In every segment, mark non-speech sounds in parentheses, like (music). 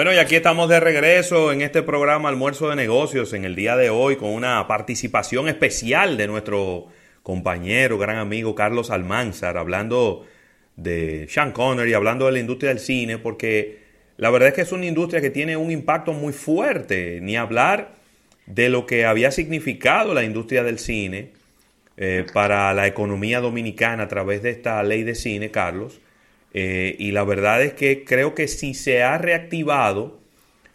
Bueno, y aquí estamos de regreso en este programa Almuerzo de Negocios en el día de hoy con una participación especial de nuestro compañero, gran amigo Carlos Almanzar, hablando de Sean Connery, hablando de la industria del cine, porque la verdad es que es una industria que tiene un impacto muy fuerte, ni hablar de lo que había significado la industria del cine eh, para la economía dominicana a través de esta ley de cine, Carlos. Eh, y la verdad es que creo que si se ha reactivado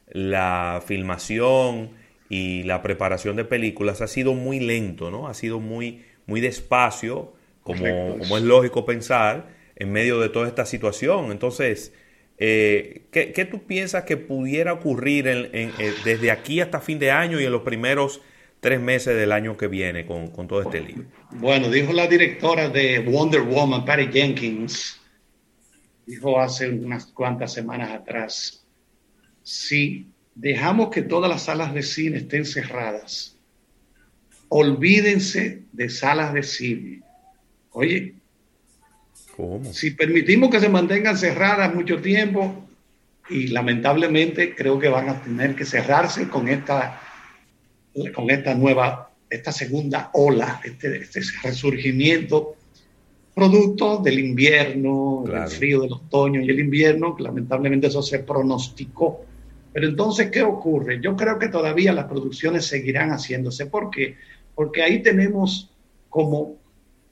la filmación y la preparación de películas, ha sido muy lento, ¿no? Ha sido muy, muy despacio, como, como es lógico pensar, en medio de toda esta situación. Entonces, eh, ¿qué, tú piensas que pudiera ocurrir desde aquí hasta fin de año y en los primeros tres meses del año que viene con, con todo este libro? Bueno, dijo la directora de Wonder Woman, Patty Jenkins, dijo hace unas cuantas semanas atrás, si dejamos que todas las salas de cine estén cerradas, olvídense de salas de cine. Oye, ¿Cómo? si permitimos que se mantengan cerradas mucho tiempo, y lamentablemente creo que van a tener que cerrarse con esta, con esta nueva, esta segunda ola, este, este resurgimiento producto del invierno, del frío del otoño y el invierno, lamentablemente eso se pronosticó. Pero entonces, ¿qué ocurre? Yo creo que todavía las producciones seguirán haciéndose. ¿Por qué? Porque ahí tenemos como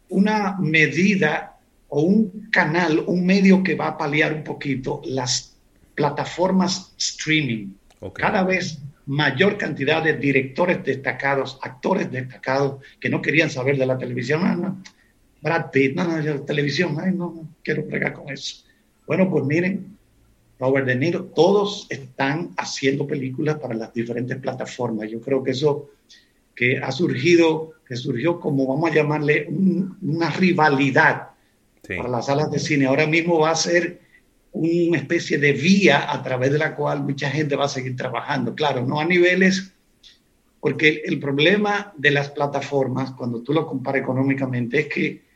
una medida o un canal, un medio que va a paliar un poquito las plataformas streaming. Cada vez mayor cantidad de directores destacados, actores destacados que no querían saber de la televisión. No, Brad Pitt, no, no, televisión, ay, no, no quiero pregar con eso. Bueno, pues miren, Robert De Niro, todos están haciendo películas para las diferentes plataformas. Yo creo que eso que ha surgido, que surgió como vamos a llamarle una rivalidad para las salas de cine, ahora mismo va a ser una especie de vía a través de la cual mucha gente va a seguir trabajando. Claro, no a niveles, porque el problema de las plataformas, cuando tú lo comparas económicamente, es que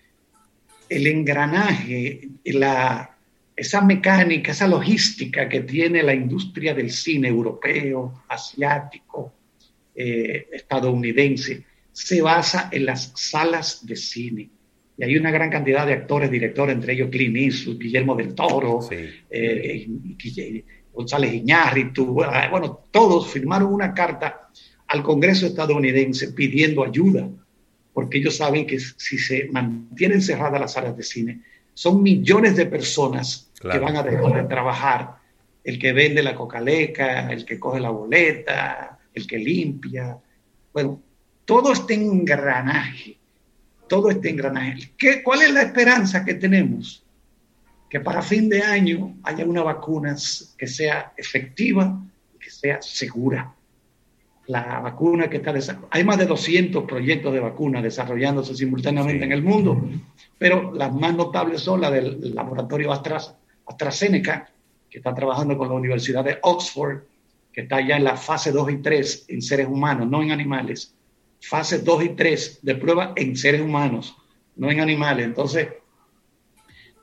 el engranaje, la, esa mecánica, esa logística que tiene la industria del cine europeo, asiático, eh, estadounidense, se basa en las salas de cine. Y hay una gran cantidad de actores, directores, entre ellos Clint Eastwood, Guillermo del Toro, eh, González Iñárritu, bueno, todos firmaron una carta al Congreso estadounidense pidiendo ayuda porque ellos saben que si se mantienen cerradas las áreas de cine, son millones de personas que van a dejar de trabajar. El que vende la cocaleca, el que coge la boleta, el que limpia. Bueno, todo este engranaje, todo este engranaje. ¿Qué, ¿Cuál es la esperanza que tenemos? Que para fin de año haya una vacuna que sea efectiva y que sea segura la vacuna que está desarrollando. Hay más de 200 proyectos de vacuna desarrollándose simultáneamente en el mundo, pero las más notables son las del laboratorio AstraZeneca, que está trabajando con la Universidad de Oxford, que está ya en la fase 2 y 3 en seres humanos, no en animales. Fase 2 y 3 de prueba en seres humanos, no en animales. Entonces,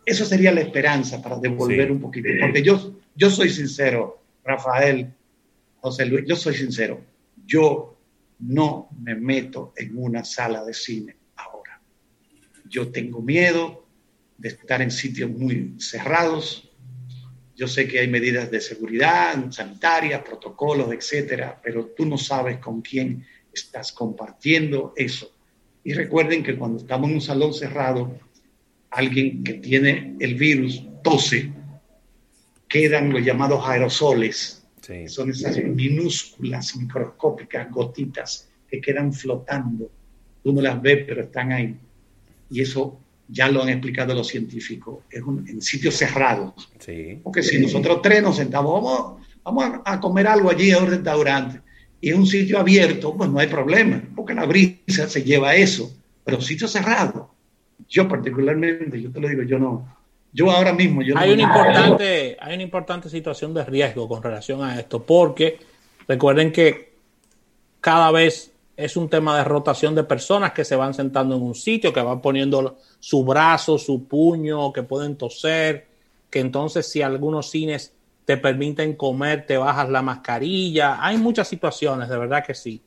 eso sería la esperanza para devolver un poquito. Porque yo, yo soy sincero, Rafael, José Luis, yo soy sincero yo no me meto en una sala de cine ahora. Yo tengo miedo de estar en sitios muy cerrados. Yo sé que hay medidas de seguridad, sanitarias, protocolos, etcétera, pero tú no sabes con quién estás compartiendo eso. Y recuerden que cuando estamos en un salón cerrado, alguien que tiene el virus tose, quedan los llamados aerosoles son esas minúsculas, microscópicas gotitas que quedan flotando. Tú no las ves, pero están ahí. Y eso ya lo han explicado los científicos. Es en sitios cerrados. Porque si nosotros tres nos sentamos, vamos, vamos a, comer algo allí a un restaurante, y es un sitio abierto, pues no hay problema, porque la brisa se lleva eso. Pero sitio cerrado, yo particularmente, yo te lo digo, yo no, yo ahora mismo... Yo hay, una importante, hay una importante situación de riesgo con relación a esto, porque recuerden que cada vez es un tema de rotación de personas que se van sentando en un sitio, que van poniendo su brazo, su puño, que pueden toser, que entonces si algunos cines te permiten comer, te bajas la mascarilla. Hay muchas situaciones, de verdad que sí,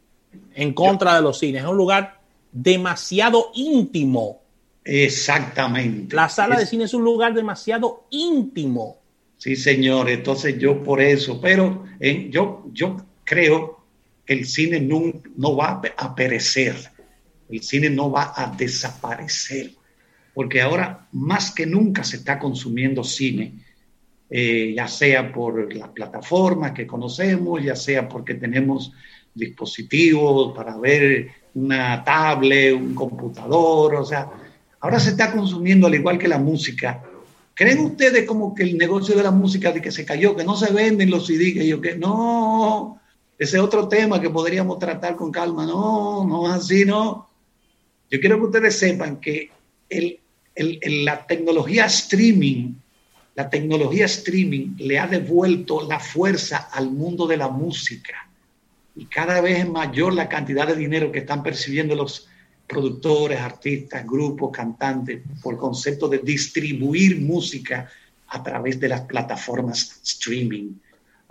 en contra de los cines. Es un lugar demasiado íntimo. Exactamente. La sala de cine es un lugar demasiado íntimo. Sí, señor. Entonces yo por eso, pero eh, yo, yo creo que el cine no, no va a perecer. El cine no va a desaparecer. Porque ahora más que nunca se está consumiendo cine eh, ya sea por las plataformas que conocemos, ya sea porque tenemos dispositivos para ver una tablet, un computador, o sea, ahora se está consumiendo al igual que la música. ¿Creen ustedes como que el negocio de la música de que se cayó, que no se venden los CD, que yo que no, ese es otro tema que podríamos tratar con calma, no, no es así, no. Yo quiero que ustedes sepan que el, la tecnología streaming la tecnología streaming le ha devuelto la fuerza al mundo de la música y cada vez es mayor la cantidad de dinero que están percibiendo los productores, artistas, grupos, cantantes por concepto de distribuir música a través de las plataformas streaming.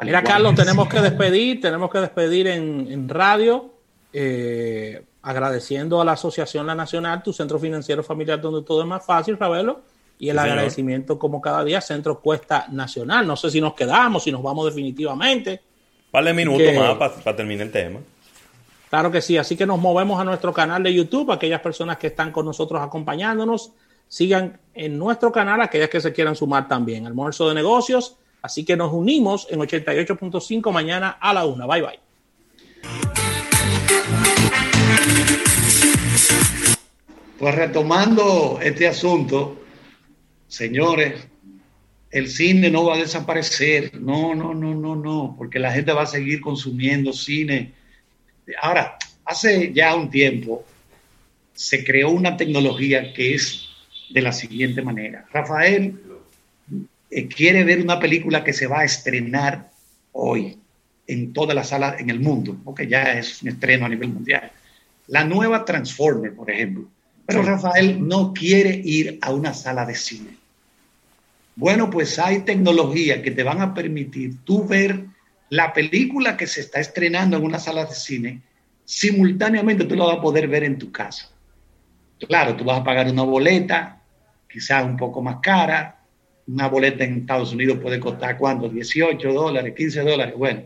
Mira, Carlos, (laughs) tenemos que despedir, tenemos que despedir en, radio, eh, agradeciendo a la Asociación La Nacional, tu centro financiero familiar donde todo es más fácil, Ravelo y el agradecimiento como cada día Centro Cuesta Nacional. No sé si nos quedamos, si nos vamos definitivamente. De minutos más para terminar el tema. Claro que sí, así que nos movemos a nuestro canal de YouTube, aquellas personas que están con nosotros acompañándonos, sigan en nuestro canal, aquellas que se quieran sumar también, almuerzo de negocios, así que nos unimos en 88.5 mañana a la una. Bye bye. Pues retomando este asunto, señores, el cine no va a desaparecer. No, no, no, no, no, porque la gente va a seguir consumiendo cine. Ahora, hace ya un tiempo se creó una tecnología que es de la siguiente manera. Rafael eh, quiere ver una película que se va a estrenar hoy en todas las salas en el mundo, porque ya es un estreno a nivel mundial. La nueva Transformer, por ejemplo. Pero Rafael no quiere ir a una sala de cine. Bueno, pues hay tecnología que te van a permitir tú ver la película que se está estrenando en una sala de cine, simultáneamente tú la vas a poder ver en tu casa. Claro, tú vas a pagar una boleta, quizás un poco más cara. Una boleta en Estados Unidos puede costar cuánto, 18 dólares, 15 dólares, bueno.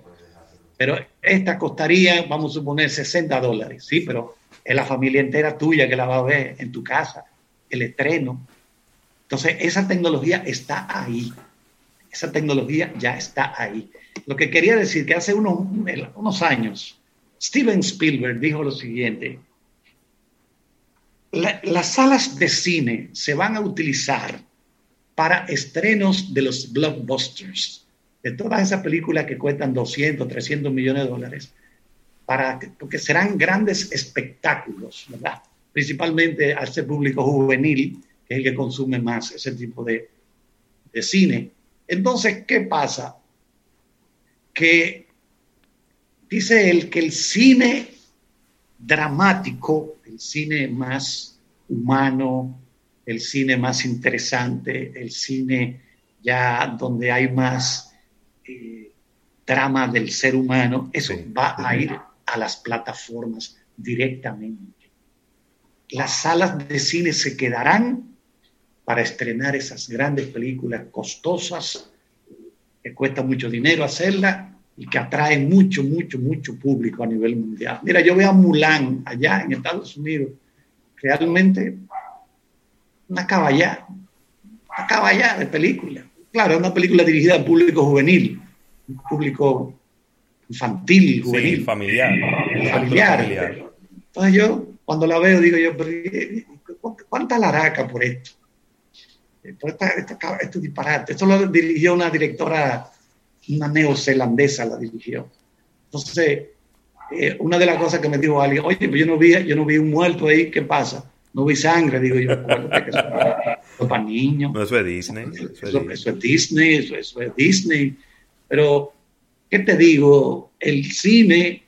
Pero esta costaría, vamos a suponer, 60 dólares, sí, pero es la familia entera tuya que la va a ver en tu casa, el estreno. Entonces, esa tecnología está ahí. Esa tecnología ya está ahí. Lo que quería decir que hace unos, unos años, Steven Spielberg dijo lo siguiente, las salas de cine se van a utilizar para estrenos de los blockbusters, de todas esas películas que cuestan 200, 300 millones de dólares porque serán grandes espectáculos, ¿verdad? Principalmente a ese público juvenil, que es el que consume más ese tipo de, de cine. Entonces, ¿qué pasa? Que dice él que el cine dramático, el cine más humano, el cine más interesante, el cine ya donde hay más eh, drama del ser humano, eso va a ir a las plataformas directamente. Las salas de cine se quedarán para estrenar esas grandes películas costosas, que cuesta mucho dinero hacerla y que atrae mucho, mucho, mucho público a nivel mundial. Mira, yo veo a Mulan allá en Estados Unidos, realmente una caballá, una caballá de película. Claro, es una película dirigida al público juvenil, un público infantil, juvenil. familiar. familiar. Entonces yo, cuando la veo, digo yo, ¿cuánta laraca por esto? Esto, disparate. Esto lo dirigió una directora, una neozelandesa la dirigió. Entonces, eh, una de las cosas que me dijo alguien, oye, pues yo no vi, yo no vi un muerto ahí, ¿qué pasa? No vi sangre, digo yo, que eso, es para niños. eso es Disney. Eso, es Disney, eso es Disney. Pero ¿qué te digo? El cine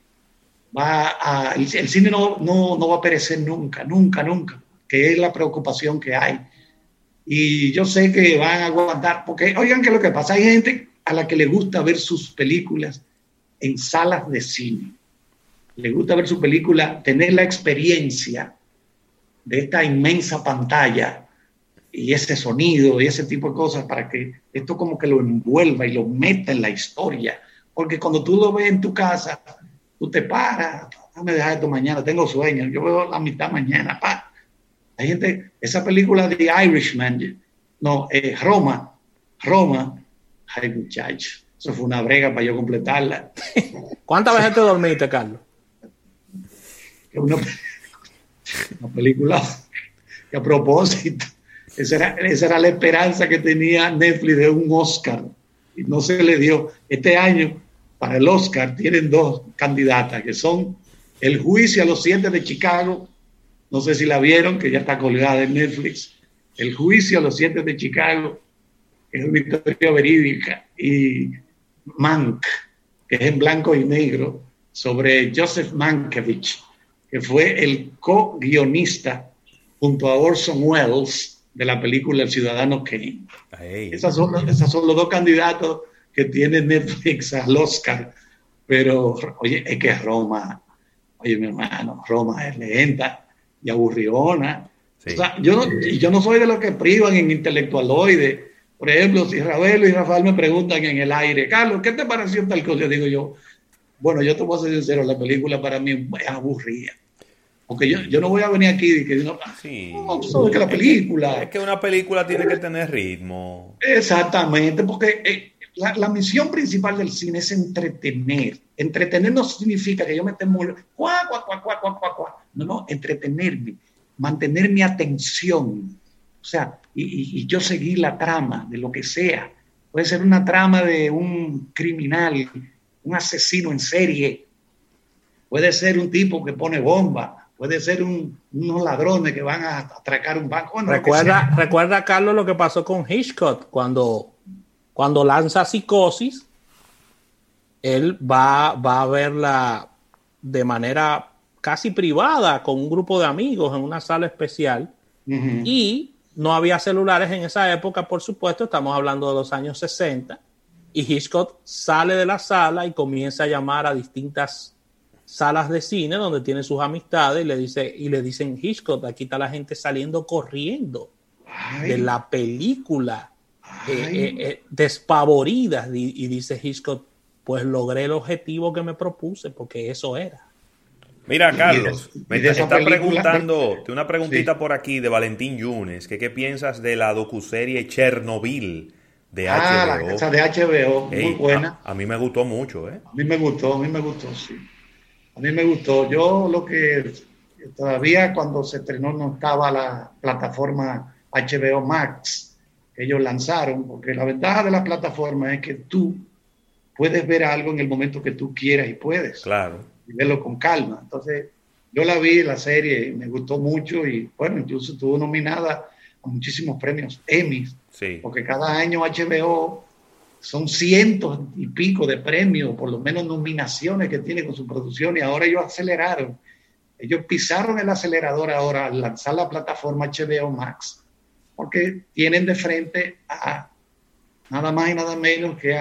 va a, el, cine no, no, no, va a perecer nunca, nunca, nunca, que es la preocupación que hay. Y yo sé que van a aguantar, porque oigan que lo que pasa, hay gente a la que le gusta ver sus películas en salas de cine. Le gusta ver su película, tener la experiencia de esta inmensa pantalla y ese sonido y ese tipo de cosas para que esto como que lo envuelva y lo meta en la historia. Porque cuando tú lo ves en tu casa, tú te paras, déjame dejar esto mañana, tengo sueño, yo veo la mitad mañana, pa. Hay gente, esa película de Irishman, no, eh, Roma, Roma, ay muchacho, eso fue una brega para yo completarla. (laughs) ¿Cuántas veces te dormiste, Carlos? Una, una película que a propósito, esa era, esa era la esperanza que tenía Netflix de un Oscar y no se le dio. Este año, para el Oscar, tienen dos candidatas que son El juicio a los siete de Chicago, no sé si la vieron, que ya está colgada en Netflix, El juicio a los siete de Chicago, que es una historia verídica, y Mank, que es en blanco y negro, sobre Joseph Mankiewicz, que fue el co-guionista junto a Orson Welles de la película El Ciudadano Kane. Esas son, esos son los dos candidatos que tiene Netflix al Oscar. Pero, oye, es que Roma, oye, mi hermano, Roma es lenta y aburriona. O sea, yo no, yo no soy de los que privan en intelectualoide. Por ejemplo, si Ravelo y Rafael me preguntan en el aire, Carlos, ¿qué te pareció tal cosa? Yo digo yo, bueno, yo te voy a ser sincero, la película para mí es aburrida. Porque yo, yo no voy a venir aquí y que no, sí. no, que la película. Es que una película tiene que tener ritmo. Exactamente, porque eh, la, la, misión principal del cine es entretener. Entretener no significa que yo me esté muy. No, no, entretenerme, mantener mi atención. O sea, y, y, yo seguir la trama de lo que sea. Puede ser una trama de un criminal, un asesino en serie. Puede ser un tipo que pone bomba puede ser unos ladrones que van a atracar un banco. recuerda, recuerda, Carlos, lo que pasó con Hitchcock cuando, cuando lanza Psicosis, él va, va a verla de manera casi privada con un grupo de amigos en una sala especial. Y no había celulares en esa época, por supuesto, estamos hablando de los años 60 y Hitchcock sale de la sala y comienza a llamar a distintas salas de cine donde tiene sus amistades y le dice y le dicen Hitchcock, aquí está la gente saliendo corriendo de la película eh, eh, eh, despavorida y, dice Hitchcock, pues logré el objetivo que me propuse porque eso era. Mira, Carlos, me está preguntando, una preguntita por aquí de Valentín Yunes, que qué piensas de la docuserie Chernobyl de ah, HBO. la de HBO, muy buena. A, a, mí me gustó mucho, ¿eh? A mí me gustó, a mí me gustó, sí. A mí me gustó. Yo lo que todavía cuando se estrenó no estaba la plataforma HBO Max que ellos lanzaron, porque la ventaja de la plataforma es que tú puedes ver algo en el momento que tú quieras y puedes. Claro. Y verlo con calma. Entonces, yo la vi, la serie, me gustó mucho y bueno, incluso estuvo nominada a muchísimos premios Emmy. Sí. Porque cada año HBO son cientos y pico de premios, por lo menos nominaciones que tiene con su producción y ahora ellos aceleraron. Ellos pisaron el acelerador ahora al lanzar la plataforma HBO Max, porque tienen de frente a nada más y nada menos que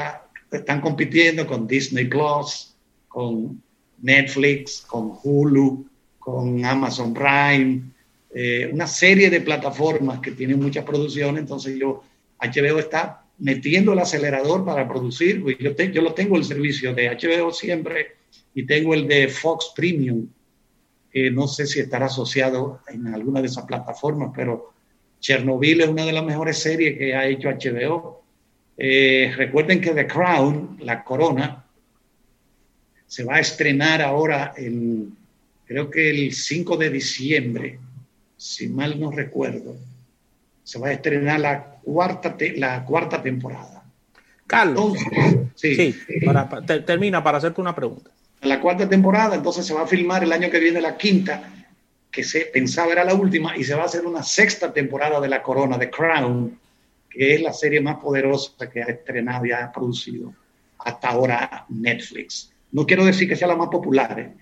están compitiendo con Disney Plus, con Netflix, con Hulu, con Amazon Prime, eh, una serie de plataformas que tienen muchas producciones, entonces yo, HBO está metiendo el acelerador para producir. Pues yo, lo tengo el servicio de HBO siempre y tengo el de Fox Premium, que no sé si estará asociado en alguna de esas plataformas, pero Chernobyl es una de las mejores series que ha hecho HBO. Eh, recuerden que The Crown, La Corona, se va a estrenar ahora en, creo que el 5 de diciembre, si mal no recuerdo se va a estrenar la cuarta, la cuarta temporada. Carlos, sí, termina para hacerte una pregunta. La cuarta temporada, entonces se va a filmar el año que viene la quinta, que se pensaba era la última, y se va a hacer una sexta temporada de La Corona, de Crown, que es la serie más poderosa que ha estrenado y ha producido hasta ahora Netflix. No quiero decir que sea la más popular, ¿eh?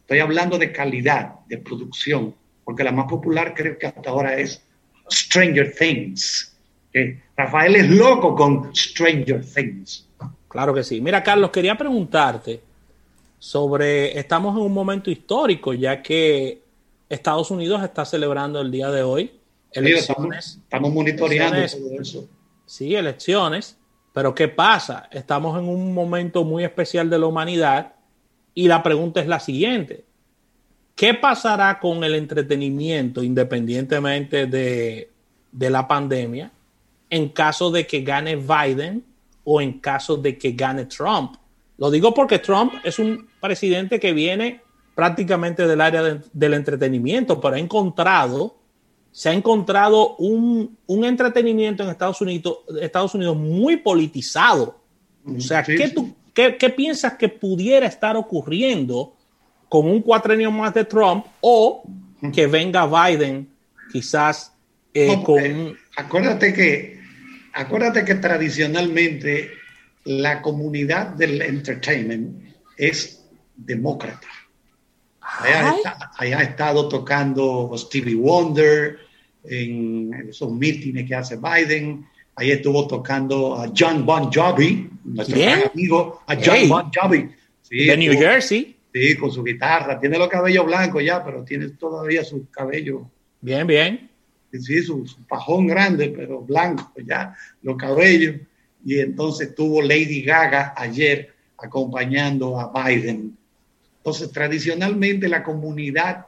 estoy hablando de calidad, de producción, porque la más popular creo que hasta ahora es Stranger Things. Rafael es loco con Stranger Things. Claro que sí. Mira, Carlos, quería preguntarte sobre, estamos en un momento histórico, ya que Estados Unidos está celebrando el día de hoy elecciones. estamos, monitoreando todo eso. Sí, elecciones. Pero ¿qué pasa? Estamos en un momento muy especial de la humanidad y la pregunta es la siguiente. ¿Qué pasará con el entretenimiento independientemente de, de la pandemia en caso de que gane Biden o en caso de que gane Trump? Lo digo porque Trump es un presidente que viene prácticamente del área del entretenimiento, pero ha encontrado, se ha encontrado un, entretenimiento en Estados Unidos, Estados Unidos muy politizado. O sea, ¿qué, Tú, qué, piensas que pudiera estar ocurriendo con un cuatrenio más de Trump o que venga Biden quizás eh, con... Eh, acuérdate que, acuérdate que tradicionalmente la comunidad del entertainment es demócrata. Allá, ha estado tocando Stevie Wonder en esos mítines que hace Biden. Ahí estuvo tocando a John Bon Jovi, nuestro amigo, a John Bon Jovi. de New Jersey. Sí, con su guitarra. Tiene los cabellos blancos ya, pero tiene todavía su cabello. Bien, bien. Sí, su, su pajón grande, pero blanco ya, los cabellos. Y entonces tuvo Lady Gaga ayer acompañando a Biden entonces, tradicionalmente la comunidad,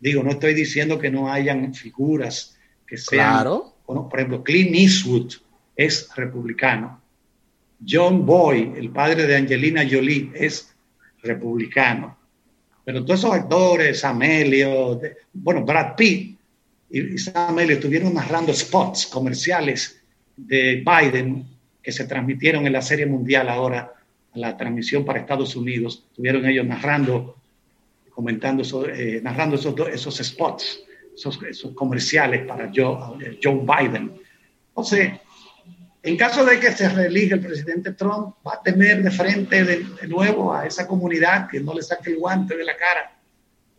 digo, no estoy diciendo que no hayan figuras que sean, claro. bueno, por ejemplo, Clint Eastwood es republicano. John Boy, el padre de Angelina Jolie, es republicano. Pero todos esos actores, Amelio, bueno, Brad Pitt y Sam Elliott estuvieron narrando spots comerciales de Biden que se transmitieron en la Serie Mundial ahora la transmisión para Estados Unidos, estuvieron ellos narrando, comentando, eh, narrando esos, esos spots, esos, comerciales para Joe, Joe Biden. Entonces, en caso de que se reelija el presidente Trump, va a tener de frente de, nuevo a esa comunidad que no le saque el guante de la cara.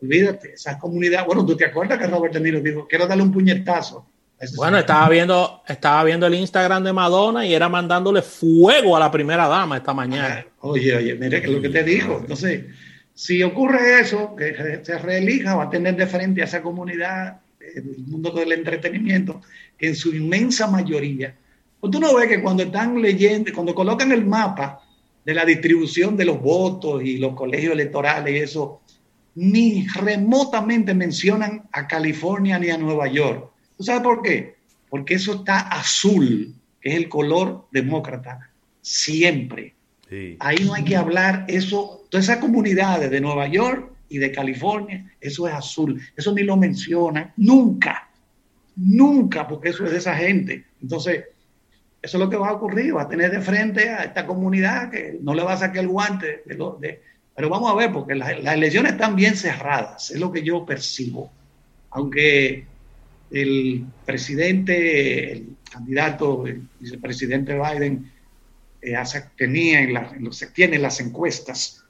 Olvídate, esa comunidad. Bueno, tú te acuerdas que Robert De Niro dijo: Quiero darle un puñetazo bueno, estaba viendo, estaba viendo el Instagram de Madonna y era mandándole fuego a la primera dama esta mañana. Ah, oye, oye, mire lo que te dijo. Entonces, si ocurre eso, que se reelija, va a tener de frente a esa comunidad el mundo del entretenimiento, que en su inmensa mayoría, pues tú no ves que cuando están leyendo, cuando colocan el mapa de la distribución de los votos y los colegios electorales y eso, ni remotamente mencionan a California ni a Nueva York ¿Tú sabes por qué? Porque eso está azul, que es el color demócrata, siempre. Ahí no hay que hablar eso, todas esas comunidades de Nueva York y de California, eso es azul. Eso ni lo mencionan, nunca, nunca, porque eso es de esa gente. Entonces, eso es lo que va a ocurrir, va a tener de frente a esta comunidad que no le va a sacar el guante. De pero vamos a ver, porque las elecciones están bien cerradas, es lo que yo percibo. Aunque el presidente, el candidato, el vicepresidente Biden, eh, tenía en, la, tiene las encuestas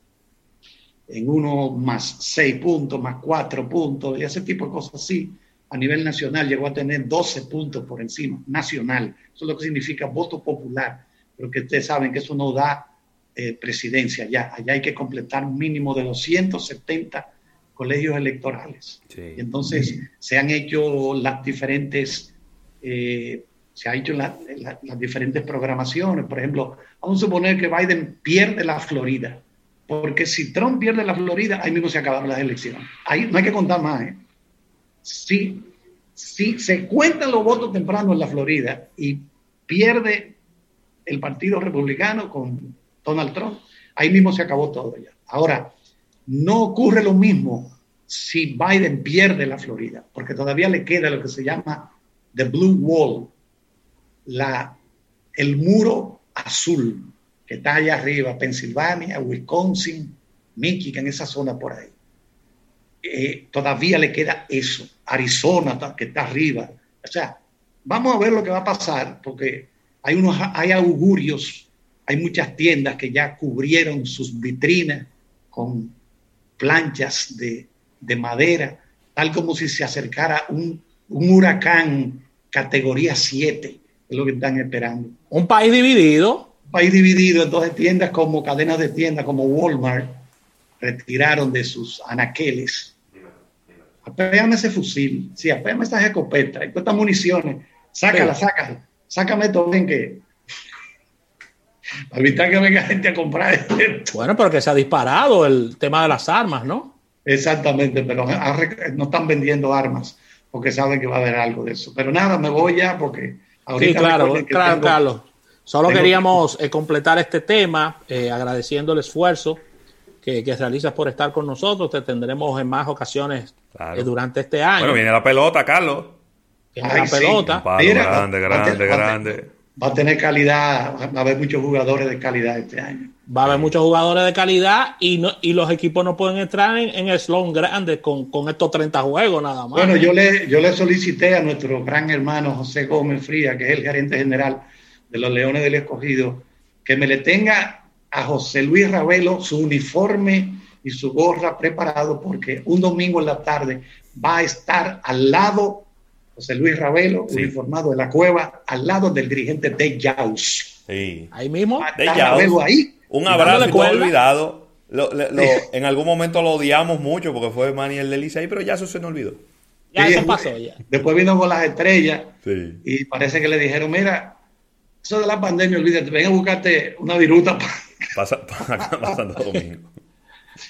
en uno más seis puntos, más cuatro puntos, y ese tipo de cosas así. A nivel nacional llegó a tener 12 puntos por encima, nacional. Eso es lo que significa voto popular. Pero que ustedes saben que eso no da eh, presidencia ya. Allá hay que completar un mínimo de 270 colegios electorales. entonces se han hecho las diferentes, eh, se han hecho las diferentes programaciones. Por ejemplo, vamos a suponer que Biden pierde la Florida, porque si Trump pierde la Florida, ahí mismo se acabaron las elecciones. Ahí no hay que contar más. ¿eh? Si, si se cuentan los votos tempranos en la Florida y pierde el Partido Republicano con Donald Trump, ahí mismo se acabó todo ya. Ahora, no ocurre lo mismo si Biden pierde la Florida, porque todavía le queda lo que se llama the Blue Wall, el muro azul que está allá arriba, Pensilvania, Wisconsin, Michigan, esa zona por ahí. Eh, todavía le queda eso. Arizona, que está arriba. O sea, vamos a ver lo que va a pasar, porque hay, unos, hay augurios, hay muchas tiendas que ya cubrieron sus vitrinas con planchas de, madera, tal como si se acercara un, huracán categoría 7, es lo que están esperando. Un país dividido, país dividido, entonces tiendas como cadenas de tiendas como Walmart retiraron de sus anaqueles. Apéame ese fusil, sí, apéame esas escopetas, estas municiones, sácala, sácala, sácame todo bien que para evitar que venga gente a comprar esto. Bueno, pero que se ha disparado el tema de las armas, ¿no? Exactamente, pero no están vendiendo armas porque saben que va a haber algo de eso. Pero nada, me voy ya porque ahorita. Sí, claro, claro, Carlos. Solo queríamos eh, completar este tema eh, agradeciendo el esfuerzo que, realizas por estar con nosotros. Te tendremos en más ocasiones eh, durante este año. Bueno, viene la pelota, Carlos. Viene la pelota. grande, grande, grande va a tener calidad, va a haber muchos jugadores de calidad este año. Va a haber muchos jugadores de calidad y, no, y los equipos no pueden entrar en, el slot grande con, estos 30 juegos nada más. Bueno, yo le, yo le solicité a nuestro gran hermano José Gómez Fría, que es el gerente general de los Leones del Escogido, que me le tenga a José Luis Ravelo su uniforme y su gorra preparado porque un domingo en la tarde va a estar al lado José Luis Ravelo, uniformado de la cueva, al lado del dirigente de Yaus. Ahí mismo. De ahí. Un abrazo no olvidado. en algún momento lo odiamos mucho porque fue Maniel de Licey, pero ya eso se nos olvidó. Ya eso pasó ya. Después vino con las estrellas y parece que le dijeron, mira, eso de la pandemia, olvídate, ven a buscarte una viruta. (laughs) pasando domingo.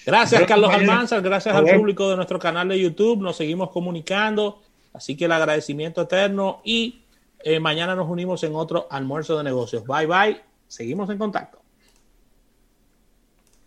Gracias, Carlos Almanzar. Gracias al público de nuestro canal de YouTube. Nos seguimos comunicando. Así que el agradecimiento eterno y eh, mañana nos unimos en otro almuerzo de negocios. Bye bye, seguimos en contacto.